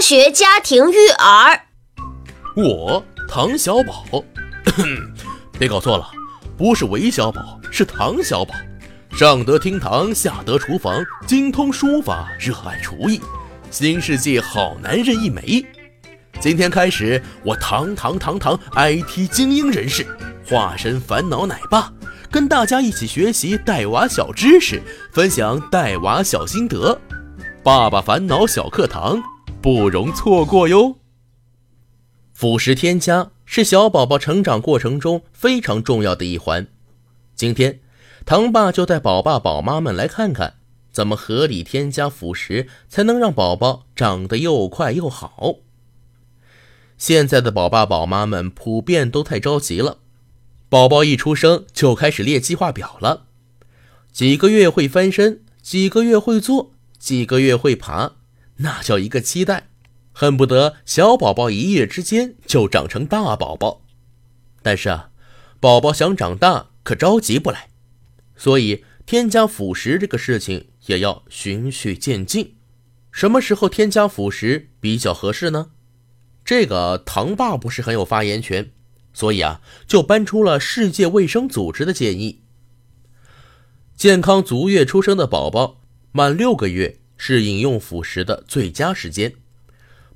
学家庭育儿，我唐小宝，别搞错了，不是韦小宝，是唐小宝。上得厅堂，下得厨房，精通书法，热爱厨艺，新世纪好男人一枚。今天开始，我堂堂堂堂 IT 精英人士，化身烦恼奶爸，跟大家一起学习带娃小知识，分享带娃小心得。爸爸烦恼小课堂。不容错过哟！辅食添加是小宝宝成长过程中非常重要的一环。今天，糖爸就带宝爸宝妈们来看看，怎么合理添加辅食，才能让宝宝长得又快又好。现在的宝爸宝妈们普遍都太着急了，宝宝一出生就开始列计划表了，几个月会翻身，几个月会坐，几个月会爬。那叫一个期待，恨不得小宝宝一夜之间就长成大宝宝。但是啊，宝宝想长大可着急不来，所以添加辅食这个事情也要循序渐进。什么时候添加辅食比较合适呢？这个唐爸不是很有发言权，所以啊，就搬出了世界卫生组织的建议：健康足月出生的宝宝满六个月。是饮用辅食的最佳时间。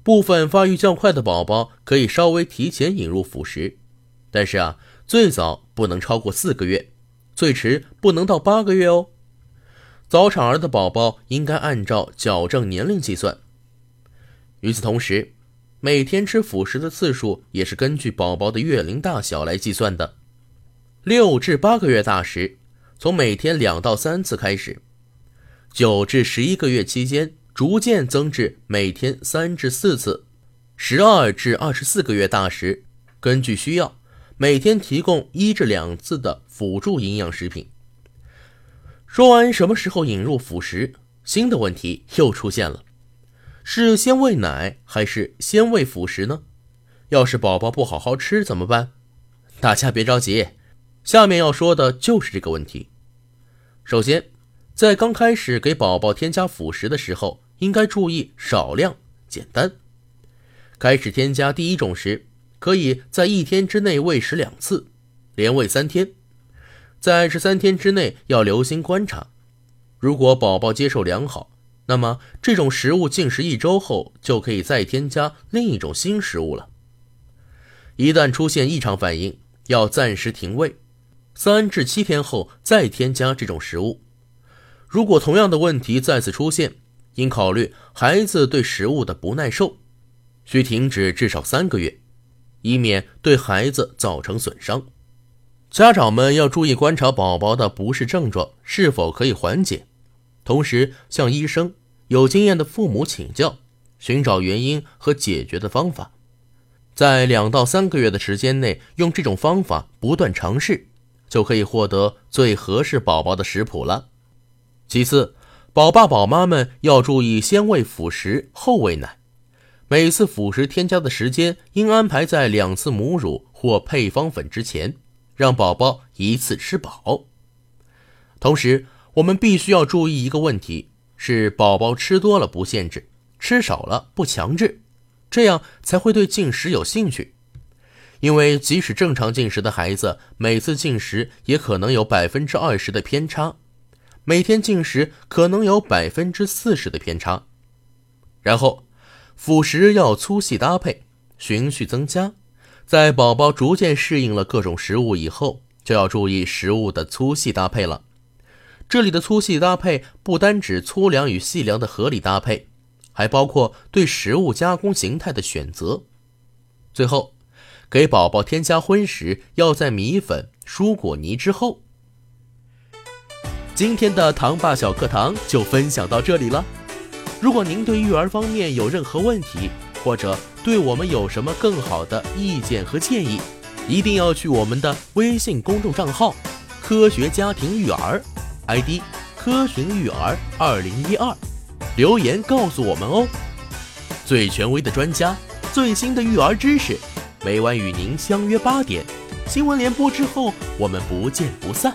部分发育较快的宝宝可以稍微提前引入辅食，但是啊，最早不能超过四个月，最迟不能到八个月哦。早产儿的宝宝应该按照矫正年龄计算。与此同时，每天吃辅食的次数也是根据宝宝的月龄大小来计算的。六至八个月大时，从每天两到三次开始。九至十一个月期间，逐渐增至每天三至四次；十二至二十四个月大时，根据需要，每天提供一至两次的辅助营养食品。说完什么时候引入辅食，新的问题又出现了：是先喂奶还是先喂辅食呢？要是宝宝不好好吃怎么办？大家别着急，下面要说的就是这个问题。首先。在刚开始给宝宝添加辅食的时候，应该注意少量、简单。开始添加第一种时，可以在一天之内喂食两次，连喂三天。在这三天之内要留心观察，如果宝宝接受良好，那么这种食物进食一周后，就可以再添加另一种新食物了。一旦出现异常反应，要暂时停喂，三至七天后再添加这种食物。如果同样的问题再次出现，应考虑孩子对食物的不耐受，需停止至少三个月，以免对孩子造成损伤。家长们要注意观察宝宝的不适症状是否可以缓解，同时向医生、有经验的父母请教，寻找原因和解决的方法。在两到三个月的时间内，用这种方法不断尝试，就可以获得最合适宝宝的食谱了。其次，宝爸宝妈们要注意先喂辅食后喂奶，每次辅食添加的时间应安排在两次母乳或配方粉之前，让宝宝一次吃饱。同时，我们必须要注意一个问题：是宝宝吃多了不限制，吃少了不强制，这样才会对进食有兴趣。因为即使正常进食的孩子，每次进食也可能有百分之二十的偏差。每天进食可能有百分之四十的偏差，然后辅食要粗细搭配，循序增加。在宝宝逐渐适应了各种食物以后，就要注意食物的粗细搭配了。这里的粗细搭配不单指粗粮与细粮的合理搭配，还包括对食物加工形态的选择。最后，给宝宝添加荤食要在米粉、蔬果泥之后。今天的糖爸小课堂就分享到这里了。如果您对育儿方面有任何问题，或者对我们有什么更好的意见和建议，一定要去我们的微信公众账号“科学家庭育儿 ”，ID“ 科学育儿二零一二”，留言告诉我们哦。最权威的专家，最新的育儿知识，每晚与您相约八点。新闻联播之后，我们不见不散。